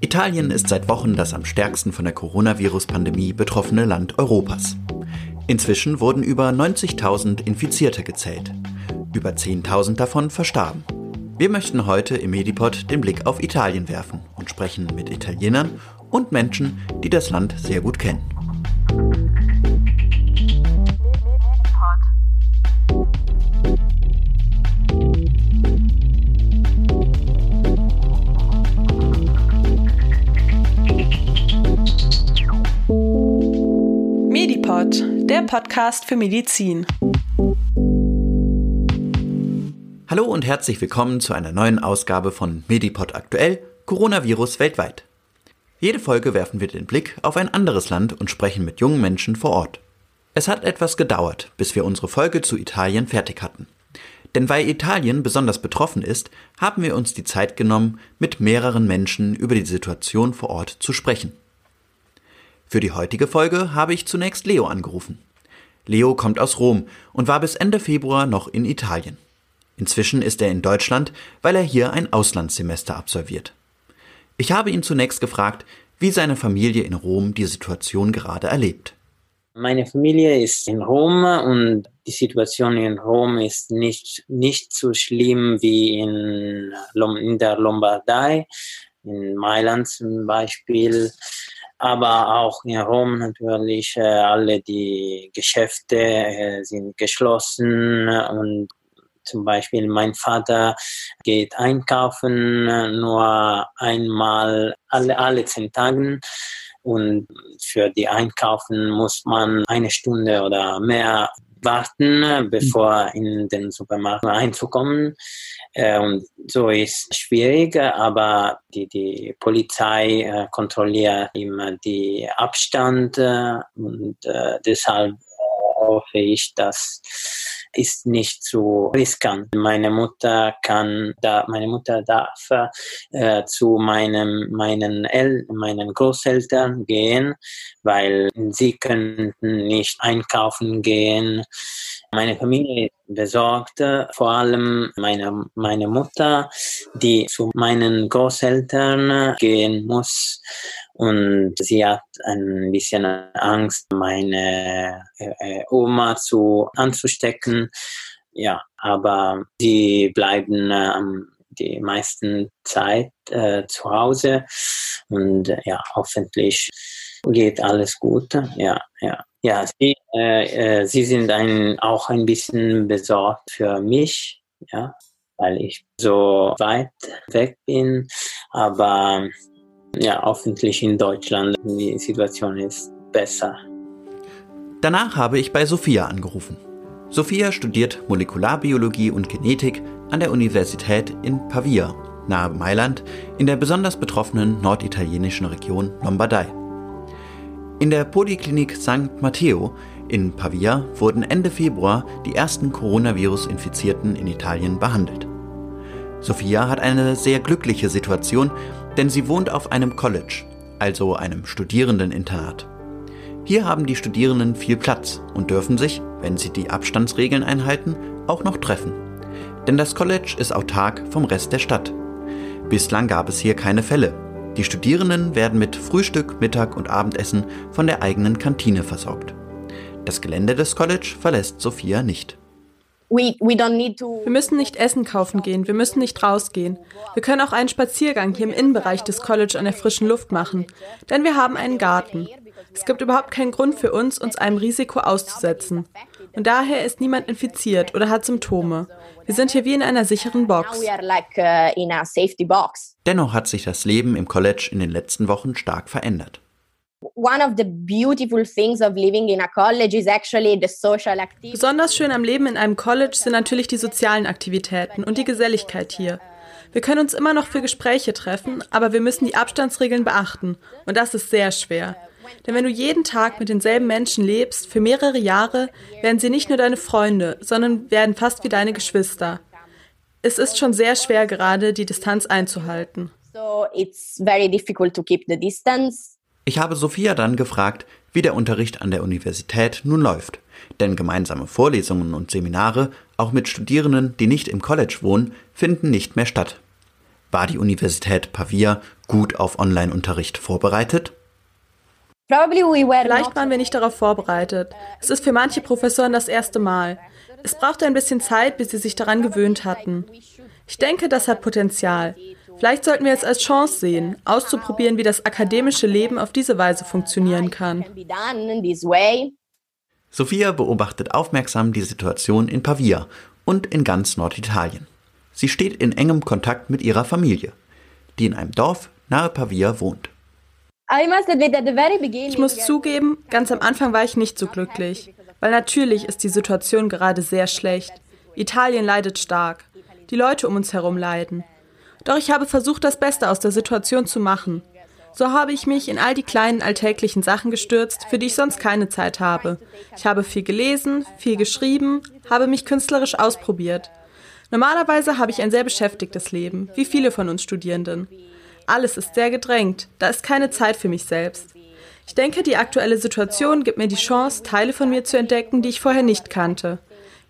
Italien ist seit Wochen das am stärksten von der Coronavirus-Pandemie betroffene Land Europas. Inzwischen wurden über 90.000 Infizierte gezählt. Über 10.000 davon verstarben. Wir möchten heute im Medipod den Blick auf Italien werfen und sprechen mit Italienern und Menschen, die das Land sehr gut kennen. Medipod, der Podcast für Medizin. Hallo und herzlich willkommen zu einer neuen Ausgabe von Medipod aktuell Coronavirus weltweit. Jede Folge werfen wir den Blick auf ein anderes Land und sprechen mit jungen Menschen vor Ort. Es hat etwas gedauert, bis wir unsere Folge zu Italien fertig hatten. Denn weil Italien besonders betroffen ist, haben wir uns die Zeit genommen, mit mehreren Menschen über die Situation vor Ort zu sprechen. Für die heutige Folge habe ich zunächst Leo angerufen. Leo kommt aus Rom und war bis Ende Februar noch in Italien. Inzwischen ist er in Deutschland, weil er hier ein Auslandssemester absolviert. Ich habe ihn zunächst gefragt, wie seine Familie in Rom die Situation gerade erlebt. Meine Familie ist in Rom und die Situation in Rom ist nicht, nicht so schlimm wie in, in der Lombardei, in Mailand zum Beispiel aber auch in Rom natürlich äh, alle die Geschäfte äh, sind geschlossen und zum Beispiel mein Vater geht einkaufen nur einmal alle, alle zehn Tagen. Und für die Einkaufen muss man eine Stunde oder mehr warten, bevor in den Supermarkt einzukommen. Äh, und so ist es schwierig, aber die, die Polizei äh, kontrolliert immer die Abstand äh, und deshalb hoffe ich, dass ist nicht so riskant. Meine Mutter kann da, meine Mutter darf äh, zu meinem, meinen El meinen Großeltern gehen, weil sie könnten nicht einkaufen gehen. Meine Familie ist besorgt, vor allem meine, meine Mutter, die zu meinen Großeltern gehen muss und sie hat ein bisschen Angst, meine äh, Oma zu anzustecken. Ja, aber sie bleiben äh, die meisten Zeit äh, zu Hause und äh, ja, hoffentlich geht alles gut. Ja, ja. Ja, sie, äh, äh, sie sind ein, auch ein bisschen besorgt für mich, ja, weil ich so weit weg bin. Aber ja, hoffentlich in Deutschland die Situation ist besser. Danach habe ich bei Sophia angerufen. Sophia studiert Molekularbiologie und Genetik an der Universität in Pavia, nahe Mailand, in der besonders betroffenen norditalienischen Region Lombardei. In der Poliklinik St. Matteo in Pavia wurden Ende Februar die ersten Coronavirus-Infizierten in Italien behandelt. Sophia hat eine sehr glückliche Situation, denn sie wohnt auf einem College, also einem Studierendeninternat. Hier haben die Studierenden viel Platz und dürfen sich, wenn sie die Abstandsregeln einhalten, auch noch treffen. Denn das College ist autark vom Rest der Stadt. Bislang gab es hier keine Fälle. Die Studierenden werden mit Frühstück, Mittag und Abendessen von der eigenen Kantine versorgt. Das Gelände des College verlässt Sophia nicht. Wir müssen nicht Essen kaufen gehen, wir müssen nicht rausgehen. Wir können auch einen Spaziergang hier im Innenbereich des College an der frischen Luft machen, denn wir haben einen Garten. Es gibt überhaupt keinen Grund für uns, uns einem Risiko auszusetzen. Und daher ist niemand infiziert oder hat Symptome. Wir sind hier wie in einer sicheren Box. Uh, Dennoch hat sich das Leben im College in den letzten Wochen stark verändert. Besonders schön am Leben in einem College sind natürlich die sozialen Aktivitäten und die Geselligkeit hier. Wir können uns immer noch für Gespräche treffen, aber wir müssen die Abstandsregeln beachten. Und das ist sehr schwer. Denn wenn du jeden Tag mit denselben Menschen lebst, für mehrere Jahre, werden sie nicht nur deine Freunde, sondern werden fast wie deine Geschwister. Es ist schon sehr schwer gerade, die Distanz einzuhalten. So it's very difficult to keep the distance. Ich habe Sophia dann gefragt, wie der Unterricht an der Universität nun läuft, Denn gemeinsame Vorlesungen und Seminare, auch mit Studierenden, die nicht im College wohnen, finden nicht mehr statt. War die Universität Pavia gut auf Online-Unterricht vorbereitet? Vielleicht waren wir nicht darauf vorbereitet. Es ist für manche Professoren das erste Mal. Es brauchte ein bisschen Zeit, bis sie sich daran gewöhnt hatten. Ich denke, das hat Potenzial. Vielleicht sollten wir es als Chance sehen, auszuprobieren, wie das akademische Leben auf diese Weise funktionieren kann. Sophia beobachtet aufmerksam die Situation in Pavia und in ganz Norditalien. Sie steht in engem Kontakt mit ihrer Familie, die in einem Dorf nahe Pavia wohnt. Ich muss zugeben, ganz am Anfang war ich nicht so glücklich, weil natürlich ist die Situation gerade sehr schlecht. Italien leidet stark. Die Leute um uns herum leiden. Doch ich habe versucht, das Beste aus der Situation zu machen. So habe ich mich in all die kleinen alltäglichen Sachen gestürzt, für die ich sonst keine Zeit habe. Ich habe viel gelesen, viel geschrieben, habe mich künstlerisch ausprobiert. Normalerweise habe ich ein sehr beschäftigtes Leben, wie viele von uns Studierenden. Alles ist sehr gedrängt, da ist keine Zeit für mich selbst. Ich denke, die aktuelle Situation gibt mir die Chance, Teile von mir zu entdecken, die ich vorher nicht kannte.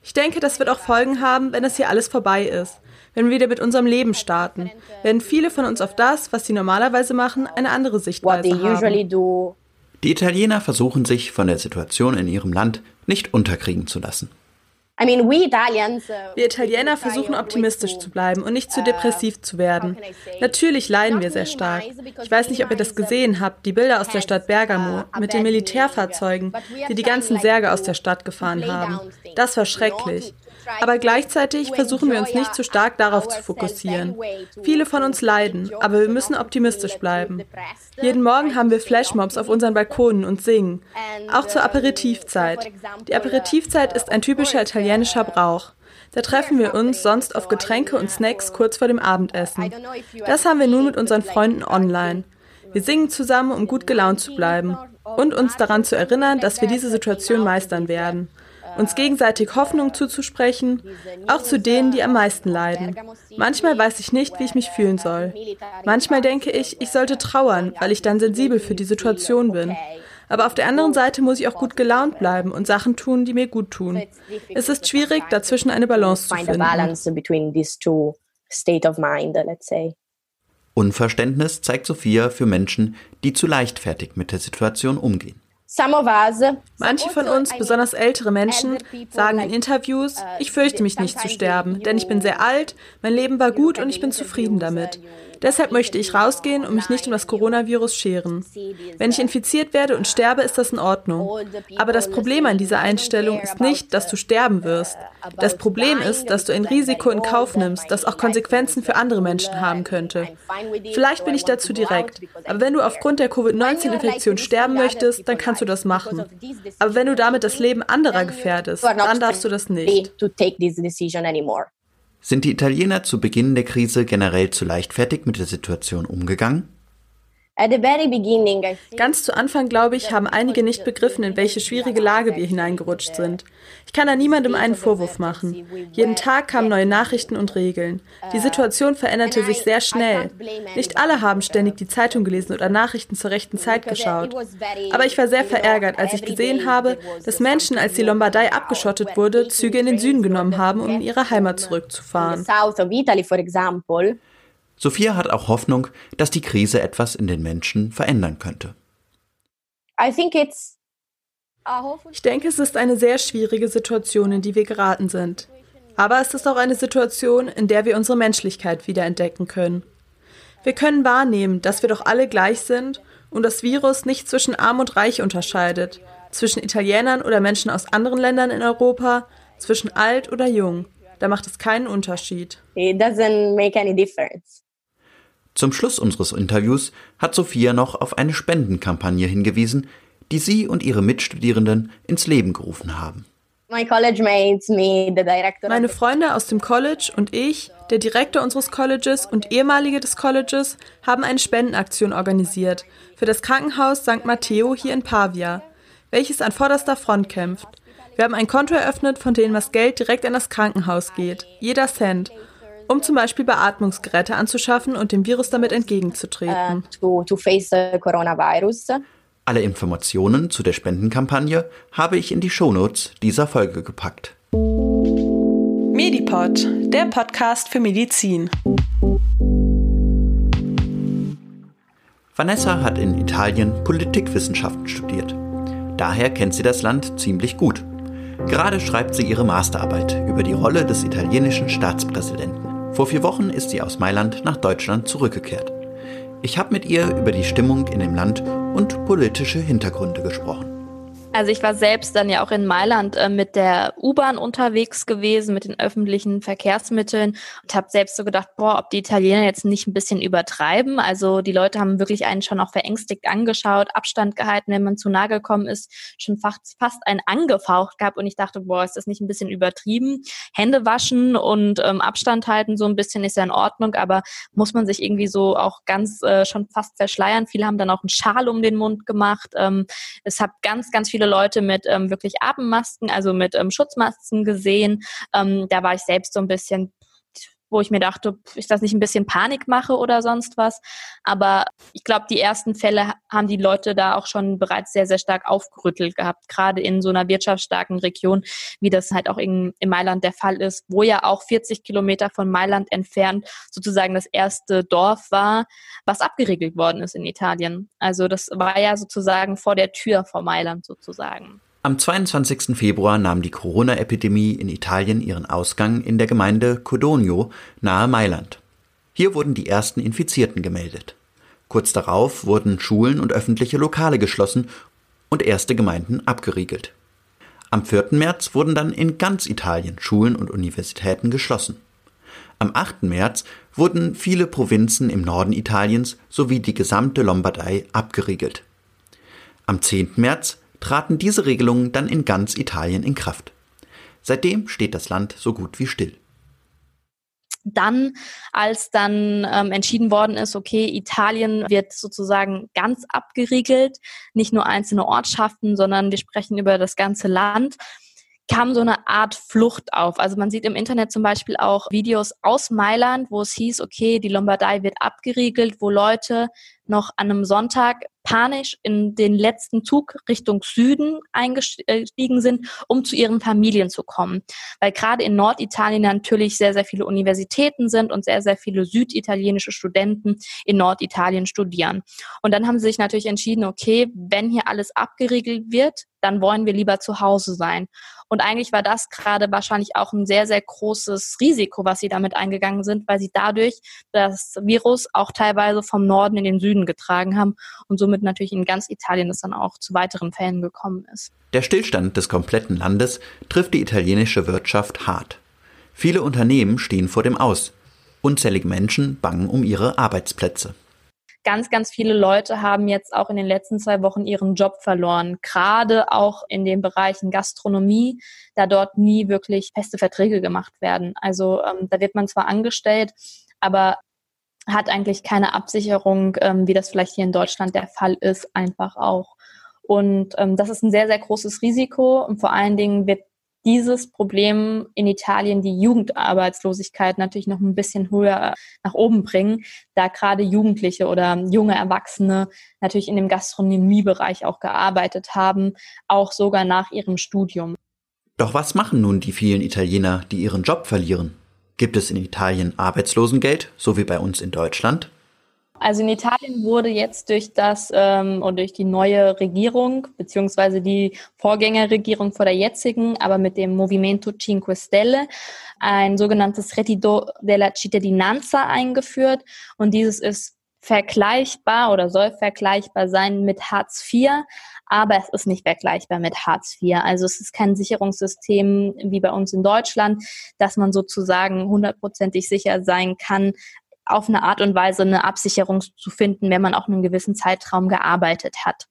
Ich denke, das wird auch Folgen haben, wenn das hier alles vorbei ist wenn wir wieder mit unserem Leben starten, werden viele von uns auf das, was sie normalerweise machen, eine andere Sichtweise haben. Die Italiener versuchen sich von der Situation in ihrem Land nicht unterkriegen zu lassen. Uh, wir Italiener versuchen optimistisch zu bleiben und nicht zu uh, depressiv zu werden. Natürlich leiden wir sehr stark. Ich weiß nicht, ob ihr das gesehen habt, die Bilder aus der Stadt Bergamo uh, mit den Militärfahrzeugen, die die ganzen Särge aus der Stadt gefahren haben. Das war schrecklich. Aber gleichzeitig versuchen wir uns nicht zu stark darauf zu fokussieren. Viele von uns leiden, aber wir müssen optimistisch bleiben. Jeden Morgen haben wir Flashmobs auf unseren Balkonen und singen. Auch zur Aperitivzeit. Die Aperitivzeit ist ein typischer italienischer Brauch. Da treffen wir uns sonst auf Getränke und Snacks kurz vor dem Abendessen. Das haben wir nun mit unseren Freunden online. Wir singen zusammen, um gut gelaunt zu bleiben und uns daran zu erinnern, dass wir diese Situation meistern werden uns gegenseitig Hoffnung zuzusprechen, auch zu denen, die am meisten leiden. Manchmal weiß ich nicht, wie ich mich fühlen soll. Manchmal denke ich, ich sollte trauern, weil ich dann sensibel für die Situation bin. Aber auf der anderen Seite muss ich auch gut gelaunt bleiben und Sachen tun, die mir gut tun. Es ist schwierig, dazwischen eine Balance zu finden. Unverständnis zeigt Sophia für Menschen, die zu leichtfertig mit der Situation umgehen. Manche von uns, besonders ältere Menschen, sagen in Interviews, uh, ich fürchte mich nicht zu sterben, denn ich bin sehr alt, mein Leben war gut und ich bin zufrieden damit. Deshalb möchte ich rausgehen und mich nicht um das Coronavirus scheren. Wenn ich infiziert werde und sterbe, ist das in Ordnung. Aber das Problem an dieser Einstellung ist nicht, dass du sterben wirst. Das Problem ist, dass du ein Risiko in Kauf nimmst, das auch Konsequenzen für andere Menschen haben könnte. Vielleicht bin ich dazu direkt, aber wenn du aufgrund der Covid-19-Infektion sterben möchtest, dann kannst du das machen. Aber wenn du damit das Leben anderer gefährdest, dann darfst du das nicht. Sind die Italiener zu Beginn der Krise generell zu leichtfertig mit der Situation umgegangen? Ganz zu Anfang, glaube ich, haben einige nicht begriffen, in welche schwierige Lage wir hineingerutscht sind. Ich kann da niemandem einen Vorwurf machen. Jeden Tag kamen neue Nachrichten und Regeln. Die Situation veränderte sich sehr schnell. Nicht alle haben ständig die Zeitung gelesen oder Nachrichten zur rechten Zeit geschaut. Aber ich war sehr verärgert, als ich gesehen habe, dass Menschen, als die Lombardei abgeschottet wurde, Züge in den Süden genommen haben, um in ihre Heimat zurückzufahren. Sophia hat auch Hoffnung, dass die Krise etwas in den Menschen verändern könnte. Ich denke, es ist eine sehr schwierige Situation, in die wir geraten sind. Aber es ist auch eine Situation, in der wir unsere Menschlichkeit wiederentdecken können. Wir können wahrnehmen, dass wir doch alle gleich sind und das Virus nicht zwischen arm und reich unterscheidet, zwischen Italienern oder Menschen aus anderen Ländern in Europa, zwischen alt oder jung. Da macht es keinen Unterschied. It doesn't make any difference. Zum Schluss unseres Interviews hat Sophia noch auf eine Spendenkampagne hingewiesen, die sie und ihre Mitstudierenden ins Leben gerufen haben. Meine Freunde aus dem College und ich, der Direktor unseres Colleges und ehemalige des Colleges, haben eine Spendenaktion organisiert für das Krankenhaus St. Matteo hier in Pavia, welches an vorderster Front kämpft. Wir haben ein Konto eröffnet, von dem das Geld direkt an das Krankenhaus geht, jeder Cent, um zum Beispiel Beatmungsgeräte anzuschaffen und dem Virus damit entgegenzutreten. Uh, Alle Informationen zu der Spendenkampagne habe ich in die Shownotes dieser Folge gepackt. Medipod, der Podcast für Medizin. Vanessa hat in Italien Politikwissenschaften studiert. Daher kennt sie das Land ziemlich gut. Gerade schreibt sie ihre Masterarbeit über die Rolle des italienischen Staatspräsidenten. Vor vier Wochen ist sie aus Mailand nach Deutschland zurückgekehrt. Ich habe mit ihr über die Stimmung in dem Land und politische Hintergründe gesprochen. Also ich war selbst dann ja auch in Mailand äh, mit der U-Bahn unterwegs gewesen, mit den öffentlichen Verkehrsmitteln und habe selbst so gedacht, boah, ob die Italiener jetzt nicht ein bisschen übertreiben. Also die Leute haben wirklich einen schon auch verängstigt angeschaut, Abstand gehalten, wenn man zu nahe gekommen ist, schon fast, fast einen angefaucht gehabt und ich dachte, boah, ist das nicht ein bisschen übertrieben? Hände waschen und ähm, Abstand halten so ein bisschen ist ja in Ordnung, aber muss man sich irgendwie so auch ganz äh, schon fast verschleiern. Viele haben dann auch einen Schal um den Mund gemacht. Ähm, es hat ganz, ganz viele viele Leute mit ähm, wirklich Atemmasken, also mit ähm, Schutzmasken gesehen. Ähm, da war ich selbst so ein bisschen wo ich mir dachte, ist das nicht ein bisschen Panik mache oder sonst was. Aber ich glaube, die ersten Fälle haben die Leute da auch schon bereits sehr, sehr stark aufgerüttelt gehabt, gerade in so einer wirtschaftsstarken Region, wie das halt auch in, in Mailand der Fall ist, wo ja auch 40 Kilometer von Mailand entfernt sozusagen das erste Dorf war, was abgeriegelt worden ist in Italien. Also das war ja sozusagen vor der Tür vor Mailand sozusagen. Am 22. Februar nahm die Corona-Epidemie in Italien ihren Ausgang in der Gemeinde Codogno nahe Mailand. Hier wurden die ersten Infizierten gemeldet. Kurz darauf wurden Schulen und öffentliche Lokale geschlossen und erste Gemeinden abgeriegelt. Am 4. März wurden dann in ganz Italien Schulen und Universitäten geschlossen. Am 8. März wurden viele Provinzen im Norden Italiens sowie die gesamte Lombardei abgeriegelt. Am 10. März traten diese Regelungen dann in ganz Italien in Kraft. Seitdem steht das Land so gut wie still. Dann, als dann ähm, entschieden worden ist, okay, Italien wird sozusagen ganz abgeriegelt, nicht nur einzelne Ortschaften, sondern wir sprechen über das ganze Land, kam so eine Art Flucht auf. Also man sieht im Internet zum Beispiel auch Videos aus Mailand, wo es hieß, okay, die Lombardei wird abgeriegelt, wo Leute noch an einem Sonntag panisch in den letzten Zug Richtung Süden eingestiegen sind, um zu ihren Familien zu kommen. Weil gerade in Norditalien natürlich sehr, sehr viele Universitäten sind und sehr, sehr viele süditalienische Studenten in Norditalien studieren. Und dann haben sie sich natürlich entschieden, okay, wenn hier alles abgeriegelt wird, dann wollen wir lieber zu Hause sein. Und eigentlich war das gerade wahrscheinlich auch ein sehr, sehr großes Risiko, was sie damit eingegangen sind, weil sie dadurch das Virus auch teilweise vom Norden in den Süden getragen haben und somit natürlich in ganz Italien es dann auch zu weiteren Fällen gekommen ist. Der Stillstand des kompletten Landes trifft die italienische Wirtschaft hart. Viele Unternehmen stehen vor dem Aus. Unzählige Menschen bangen um ihre Arbeitsplätze ganz, ganz viele Leute haben jetzt auch in den letzten zwei Wochen ihren Job verloren, gerade auch in den Bereichen Gastronomie, da dort nie wirklich feste Verträge gemacht werden. Also ähm, da wird man zwar angestellt, aber hat eigentlich keine Absicherung, ähm, wie das vielleicht hier in Deutschland der Fall ist, einfach auch. Und ähm, das ist ein sehr, sehr großes Risiko und vor allen Dingen wird dieses Problem in Italien die Jugendarbeitslosigkeit natürlich noch ein bisschen höher nach oben bringen, da gerade Jugendliche oder junge Erwachsene natürlich in dem Gastronomiebereich auch gearbeitet haben, auch sogar nach ihrem Studium. Doch was machen nun die vielen Italiener, die ihren Job verlieren? Gibt es in Italien Arbeitslosengeld, so wie bei uns in Deutschland? Also in Italien wurde jetzt durch das ähm, und durch die neue Regierung beziehungsweise die Vorgängerregierung vor der jetzigen, aber mit dem Movimento Cinque Stelle ein sogenanntes Reddito della Cittadinanza eingeführt und dieses ist vergleichbar oder soll vergleichbar sein mit Hartz IV, aber es ist nicht vergleichbar mit Hartz IV. Also es ist kein Sicherungssystem wie bei uns in Deutschland, dass man sozusagen hundertprozentig sicher sein kann, auf eine Art und Weise eine Absicherung zu finden, wenn man auch einen gewissen Zeitraum gearbeitet hat.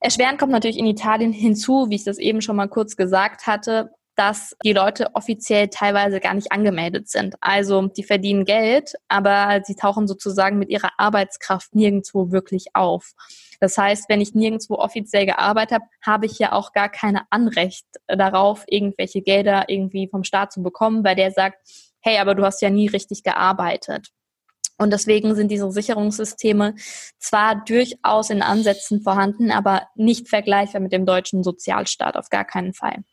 Erschwerend kommt natürlich in Italien hinzu, wie ich das eben schon mal kurz gesagt hatte, dass die Leute offiziell teilweise gar nicht angemeldet sind. Also die verdienen Geld, aber sie tauchen sozusagen mit ihrer Arbeitskraft nirgendwo wirklich auf. Das heißt, wenn ich nirgendwo offiziell gearbeitet habe, habe ich ja auch gar keine Anrecht darauf, irgendwelche Gelder irgendwie vom Staat zu bekommen, weil der sagt, hey, aber du hast ja nie richtig gearbeitet. Und deswegen sind diese Sicherungssysteme zwar durchaus in Ansätzen vorhanden, aber nicht vergleichbar mit dem deutschen Sozialstaat, auf gar keinen Fall.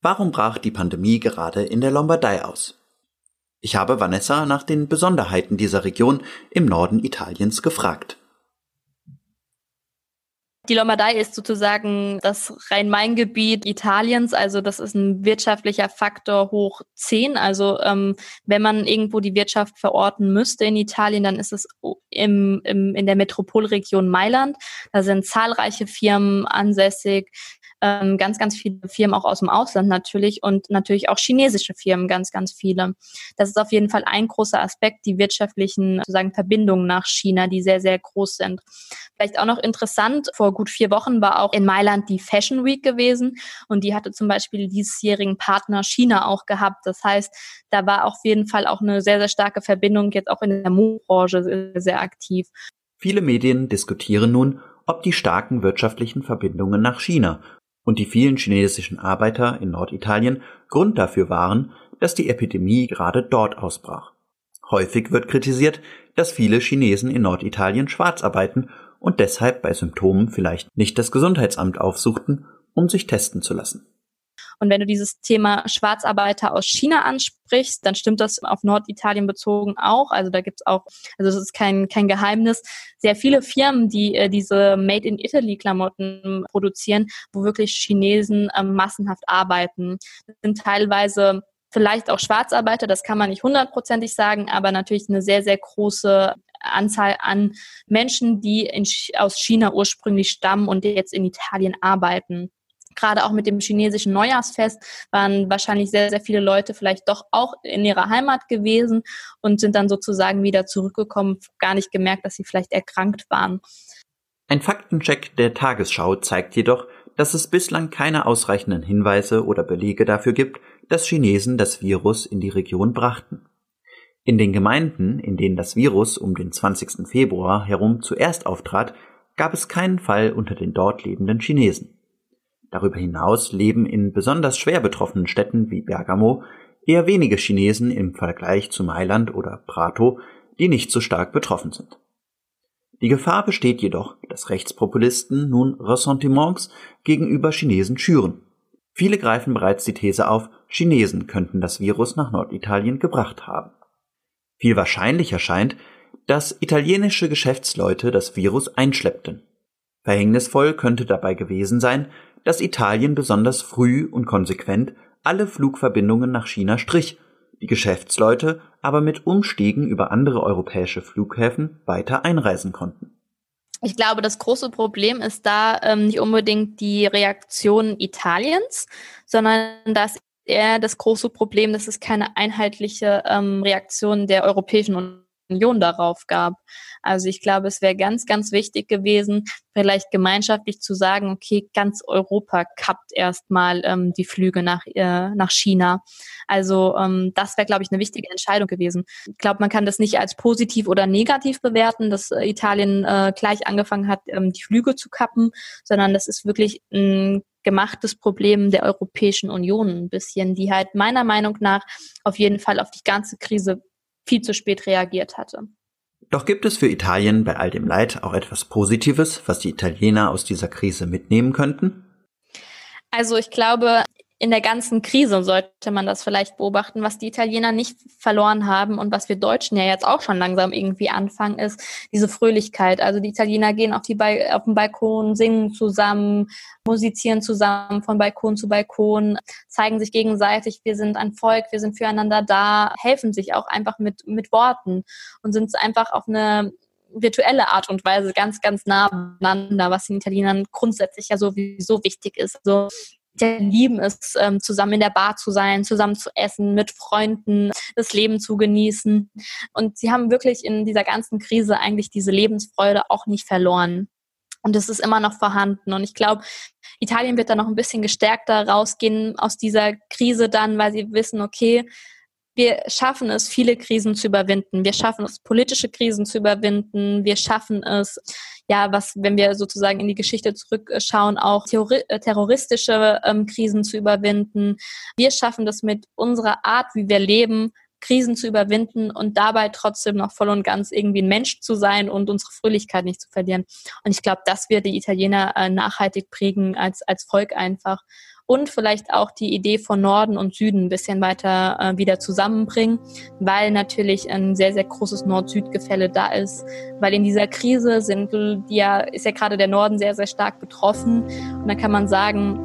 Warum brach die Pandemie gerade in der Lombardei aus? Ich habe Vanessa nach den Besonderheiten dieser Region im Norden Italiens gefragt. Die Lombardei ist sozusagen das Rhein-Main-Gebiet Italiens, also das ist ein wirtschaftlicher Faktor hoch 10. Also ähm, wenn man irgendwo die Wirtschaft verorten müsste in Italien, dann ist es im, im, in der Metropolregion Mailand. Da sind zahlreiche Firmen ansässig, ähm, ganz, ganz viele Firmen auch aus dem Ausland natürlich und natürlich auch chinesische Firmen, ganz, ganz viele. Das ist auf jeden Fall ein großer Aspekt, die wirtschaftlichen sozusagen Verbindungen nach China, die sehr, sehr groß sind. Vielleicht auch noch interessant, vor gut vier Wochen war auch in Mailand die Fashion Week gewesen und die hatte zum Beispiel diesjährigen Partner China auch gehabt. Das heißt, da war auf jeden Fall auch eine sehr, sehr starke Verbindung jetzt auch in der Modebranche sehr, sehr aktiv. Viele Medien diskutieren nun, ob die starken wirtschaftlichen Verbindungen nach China und die vielen chinesischen Arbeiter in Norditalien Grund dafür waren, dass die Epidemie gerade dort ausbrach. Häufig wird kritisiert, dass viele Chinesen in Norditalien schwarz arbeiten und deshalb bei Symptomen vielleicht nicht das Gesundheitsamt aufsuchten, um sich testen zu lassen. Und wenn du dieses Thema Schwarzarbeiter aus China ansprichst, dann stimmt das auf Norditalien bezogen auch. Also da gibt's auch, also es ist kein, kein Geheimnis, sehr viele Firmen, die äh, diese Made in Italy Klamotten produzieren, wo wirklich Chinesen äh, massenhaft arbeiten. Das sind teilweise vielleicht auch Schwarzarbeiter, das kann man nicht hundertprozentig sagen, aber natürlich eine sehr, sehr große Anzahl an Menschen, die in, aus China ursprünglich stammen und jetzt in Italien arbeiten gerade auch mit dem chinesischen Neujahrsfest waren wahrscheinlich sehr, sehr viele Leute vielleicht doch auch in ihrer Heimat gewesen und sind dann sozusagen wieder zurückgekommen, gar nicht gemerkt, dass sie vielleicht erkrankt waren. Ein Faktencheck der Tagesschau zeigt jedoch, dass es bislang keine ausreichenden Hinweise oder Belege dafür gibt, dass Chinesen das Virus in die Region brachten. In den Gemeinden, in denen das Virus um den 20. Februar herum zuerst auftrat, gab es keinen Fall unter den dort lebenden Chinesen. Darüber hinaus leben in besonders schwer betroffenen Städten wie Bergamo eher wenige Chinesen im Vergleich zu Mailand oder Prato, die nicht so stark betroffen sind. Die Gefahr besteht jedoch, dass Rechtspopulisten nun Ressentiments gegenüber Chinesen schüren. Viele greifen bereits die These auf, Chinesen könnten das Virus nach Norditalien gebracht haben. Viel wahrscheinlicher scheint, dass italienische Geschäftsleute das Virus einschleppten. Verhängnisvoll könnte dabei gewesen sein, dass Italien besonders früh und konsequent alle Flugverbindungen nach China strich, die Geschäftsleute aber mit Umstiegen über andere europäische Flughäfen weiter einreisen konnten. Ich glaube, das große Problem ist da ähm, nicht unbedingt die Reaktion Italiens, sondern dass eher das große Problem, dass es keine einheitliche ähm, Reaktion der Europäischen Union Union darauf gab. Also ich glaube, es wäre ganz, ganz wichtig gewesen, vielleicht gemeinschaftlich zu sagen, okay, ganz Europa kappt erstmal ähm, die Flüge nach, äh, nach China. Also ähm, das wäre, glaube ich, eine wichtige Entscheidung gewesen. Ich glaube, man kann das nicht als positiv oder negativ bewerten, dass äh, Italien äh, gleich angefangen hat, ähm, die Flüge zu kappen, sondern das ist wirklich ein gemachtes Problem der Europäischen Union ein bisschen, die halt meiner Meinung nach auf jeden Fall auf die ganze Krise viel zu spät reagiert hatte. Doch gibt es für Italien bei all dem Leid auch etwas Positives, was die Italiener aus dieser Krise mitnehmen könnten? Also ich glaube, in der ganzen Krise sollte man das vielleicht beobachten, was die Italiener nicht verloren haben und was wir Deutschen ja jetzt auch schon langsam irgendwie anfangen, ist diese Fröhlichkeit. Also die Italiener gehen auf, die ba auf den Balkon, singen zusammen, musizieren zusammen von Balkon zu Balkon, zeigen sich gegenseitig, wir sind ein Volk, wir sind füreinander da, helfen sich auch einfach mit, mit Worten und sind einfach auf eine virtuelle Art und Weise ganz, ganz nah beieinander, was den Italienern grundsätzlich ja sowieso wichtig ist. Also die lieben es, ähm, zusammen in der Bar zu sein, zusammen zu essen, mit Freunden das Leben zu genießen. Und sie haben wirklich in dieser ganzen Krise eigentlich diese Lebensfreude auch nicht verloren. Und es ist immer noch vorhanden. Und ich glaube, Italien wird da noch ein bisschen gestärkter rausgehen aus dieser Krise dann, weil sie wissen, okay, wir schaffen es, viele Krisen zu überwinden. Wir schaffen es, politische Krisen zu überwinden. Wir schaffen es, ja, was, wenn wir sozusagen in die Geschichte zurückschauen, auch äh, terroristische ähm, Krisen zu überwinden. Wir schaffen das mit unserer Art, wie wir leben, Krisen zu überwinden und dabei trotzdem noch voll und ganz irgendwie ein Mensch zu sein und unsere Fröhlichkeit nicht zu verlieren. Und ich glaube, das wird die Italiener äh, nachhaltig prägen als, als Volk einfach und vielleicht auch die Idee von Norden und Süden ein bisschen weiter äh, wieder zusammenbringen, weil natürlich ein sehr, sehr großes Nord-Süd-Gefälle da ist, weil in dieser Krise sind ja, ist ja gerade der Norden sehr, sehr stark betroffen und dann kann man sagen,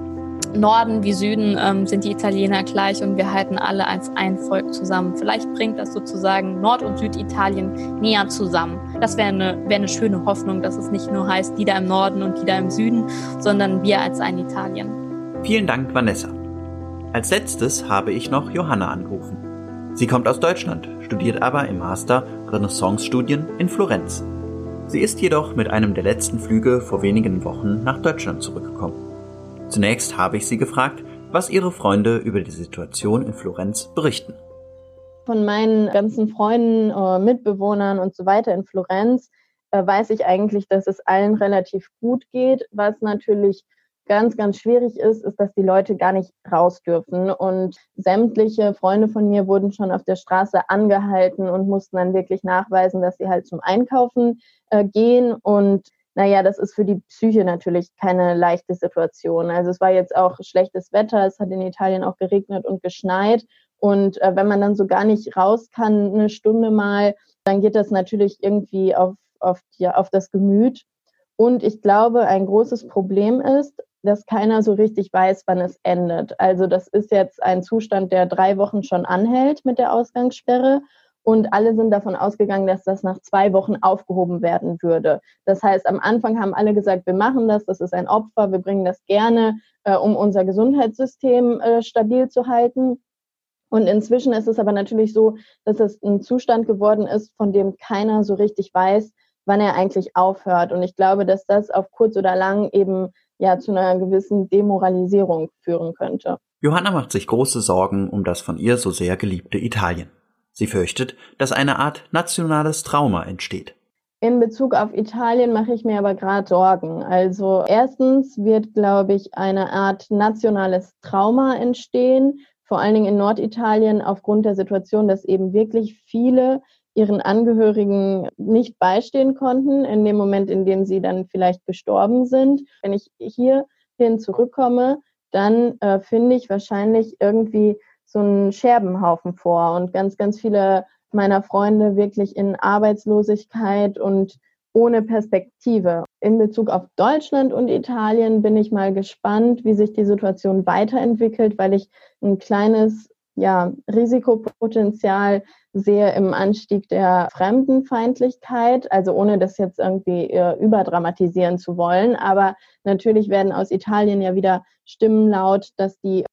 Norden wie Süden ähm, sind die Italiener gleich und wir halten alle als ein Volk zusammen. Vielleicht bringt das sozusagen Nord- und Süditalien näher zusammen. Das wäre eine, wär eine schöne Hoffnung, dass es nicht nur heißt, die da im Norden und die da im Süden, sondern wir als ein Italien. Vielen Dank, Vanessa. Als letztes habe ich noch Johanna angerufen. Sie kommt aus Deutschland, studiert aber im Master Renaissance-Studien in Florenz. Sie ist jedoch mit einem der letzten Flüge vor wenigen Wochen nach Deutschland zurückgekommen. Zunächst habe ich sie gefragt, was ihre Freunde über die Situation in Florenz berichten. Von meinen ganzen Freunden, äh, Mitbewohnern und so weiter in Florenz äh, weiß ich eigentlich, dass es allen relativ gut geht. Was natürlich ganz, ganz schwierig ist, ist, dass die Leute gar nicht raus dürfen. Und sämtliche Freunde von mir wurden schon auf der Straße angehalten und mussten dann wirklich nachweisen, dass sie halt zum Einkaufen äh, gehen. Und naja, das ist für die Psyche natürlich keine leichte Situation. Also es war jetzt auch schlechtes Wetter, es hat in Italien auch geregnet und geschneit. Und äh, wenn man dann so gar nicht raus kann, eine Stunde mal, dann geht das natürlich irgendwie auf, auf, ja, auf das Gemüt. Und ich glaube, ein großes Problem ist, dass keiner so richtig weiß, wann es endet. Also das ist jetzt ein Zustand, der drei Wochen schon anhält mit der Ausgangssperre. Und alle sind davon ausgegangen, dass das nach zwei Wochen aufgehoben werden würde. Das heißt, am Anfang haben alle gesagt, wir machen das, das ist ein Opfer, wir bringen das gerne, äh, um unser Gesundheitssystem äh, stabil zu halten. Und inzwischen ist es aber natürlich so, dass es ein Zustand geworden ist, von dem keiner so richtig weiß, wann er eigentlich aufhört. Und ich glaube, dass das auf kurz oder lang eben ja zu einer gewissen Demoralisierung führen könnte. Johanna macht sich große Sorgen um das von ihr so sehr geliebte Italien. Sie fürchtet, dass eine Art nationales Trauma entsteht. In Bezug auf Italien mache ich mir aber gerade Sorgen. Also erstens wird, glaube ich, eine Art nationales Trauma entstehen, vor allen Dingen in Norditalien aufgrund der Situation, dass eben wirklich viele ihren Angehörigen nicht beistehen konnten, in dem Moment, in dem sie dann vielleicht gestorben sind. Wenn ich hierhin zurückkomme, dann äh, finde ich wahrscheinlich irgendwie so einen Scherbenhaufen vor und ganz, ganz viele meiner Freunde wirklich in Arbeitslosigkeit und ohne Perspektive. In Bezug auf Deutschland und Italien bin ich mal gespannt, wie sich die Situation weiterentwickelt, weil ich ein kleines ja, Risikopotenzial sehe im Anstieg der Fremdenfeindlichkeit, also ohne das jetzt irgendwie äh, überdramatisieren zu wollen. Aber natürlich werden aus Italien ja wieder Stimmen laut, dass die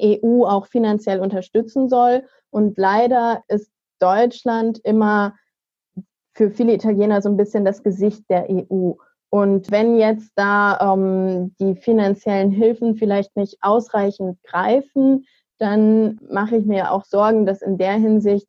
EU auch finanziell unterstützen soll. Und leider ist Deutschland immer für viele Italiener so ein bisschen das Gesicht der EU. Und wenn jetzt da ähm, die finanziellen Hilfen vielleicht nicht ausreichend greifen, dann mache ich mir auch Sorgen, dass in der Hinsicht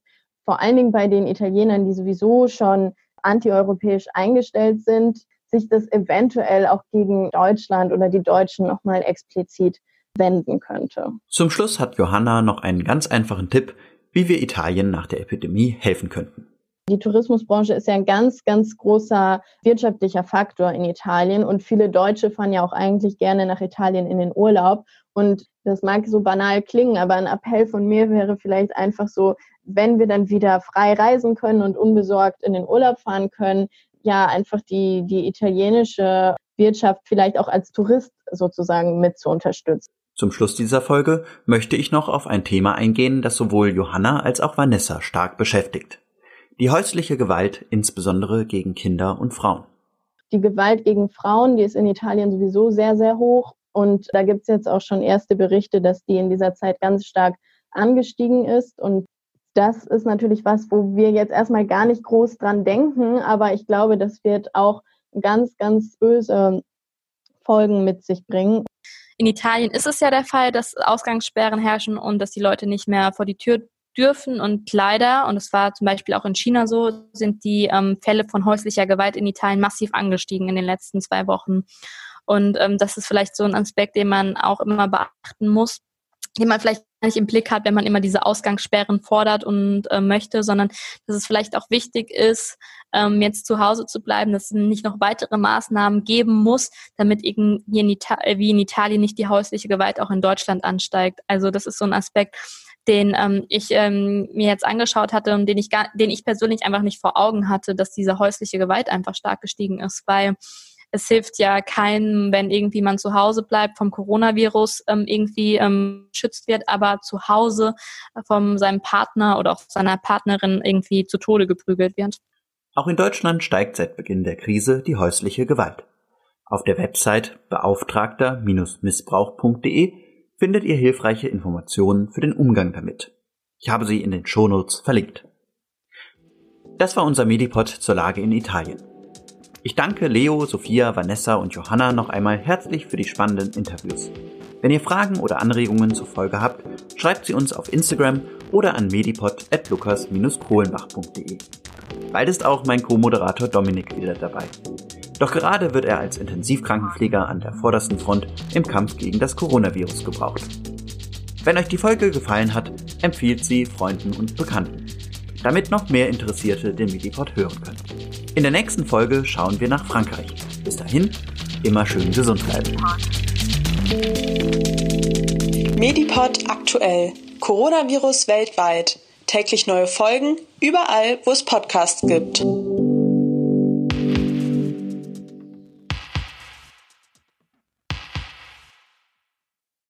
vor allen Dingen bei den Italienern, die sowieso schon antieuropäisch eingestellt sind, sich das eventuell auch gegen Deutschland oder die Deutschen nochmal explizit wenden könnte. Zum Schluss hat Johanna noch einen ganz einfachen Tipp, wie wir Italien nach der Epidemie helfen könnten. Die Tourismusbranche ist ja ein ganz, ganz großer wirtschaftlicher Faktor in Italien und viele Deutsche fahren ja auch eigentlich gerne nach Italien in den Urlaub. Und das mag so banal klingen, aber ein Appell von mir wäre vielleicht einfach so, wenn wir dann wieder frei reisen können und unbesorgt in den Urlaub fahren können, ja, einfach die, die italienische Wirtschaft vielleicht auch als Tourist sozusagen mit zu unterstützen. Zum Schluss dieser Folge möchte ich noch auf ein Thema eingehen, das sowohl Johanna als auch Vanessa stark beschäftigt. Die häusliche Gewalt, insbesondere gegen Kinder und Frauen. Die Gewalt gegen Frauen, die ist in Italien sowieso sehr, sehr hoch. Und da gibt es jetzt auch schon erste Berichte, dass die in dieser Zeit ganz stark angestiegen ist. Und das ist natürlich was, wo wir jetzt erstmal gar nicht groß dran denken, aber ich glaube, das wird auch ganz, ganz böse Folgen mit sich bringen. In Italien ist es ja der Fall, dass Ausgangssperren herrschen und dass die Leute nicht mehr vor die Tür dürfen. Und leider, und es war zum Beispiel auch in China so, sind die ähm, Fälle von häuslicher Gewalt in Italien massiv angestiegen in den letzten zwei Wochen. Und ähm, das ist vielleicht so ein Aspekt, den man auch immer beachten muss, den man vielleicht nicht im Blick hat, wenn man immer diese Ausgangssperren fordert und äh, möchte, sondern dass es vielleicht auch wichtig ist, ähm, jetzt zu Hause zu bleiben, dass es nicht noch weitere Maßnahmen geben muss, damit in äh, wie in Italien nicht die häusliche Gewalt auch in Deutschland ansteigt. Also das ist so ein Aspekt, den ähm, ich ähm, mir jetzt angeschaut hatte und den ich gar, den ich persönlich einfach nicht vor Augen hatte, dass diese häusliche Gewalt einfach stark gestiegen ist, weil es hilft ja keinem, wenn irgendwie man zu Hause bleibt, vom Coronavirus ähm, irgendwie ähm, schützt wird, aber zu Hause von seinem Partner oder auch seiner Partnerin irgendwie zu Tode geprügelt wird. Auch in Deutschland steigt seit Beginn der Krise die häusliche Gewalt. Auf der Website beauftragter-missbrauch.de findet ihr hilfreiche Informationen für den Umgang damit. Ich habe sie in den Shownotes verlinkt. Das war unser Medipod zur Lage in Italien. Ich danke Leo, Sophia, Vanessa und Johanna noch einmal herzlich für die spannenden Interviews. Wenn ihr Fragen oder Anregungen zur Folge habt, schreibt sie uns auf Instagram oder an medipod.lukas-kohlenbach.de. Bald ist auch mein Co-Moderator Dominik wieder dabei. Doch gerade wird er als Intensivkrankenpfleger an der vordersten Front im Kampf gegen das Coronavirus gebraucht. Wenn euch die Folge gefallen hat, empfiehlt sie Freunden und Bekannten, damit noch mehr Interessierte den Medipod hören können. In der nächsten Folge schauen wir nach Frankreich. Bis dahin, immer schön gesund bleiben. Medipod aktuell. Coronavirus weltweit. Täglich neue Folgen, überall, wo es Podcasts gibt.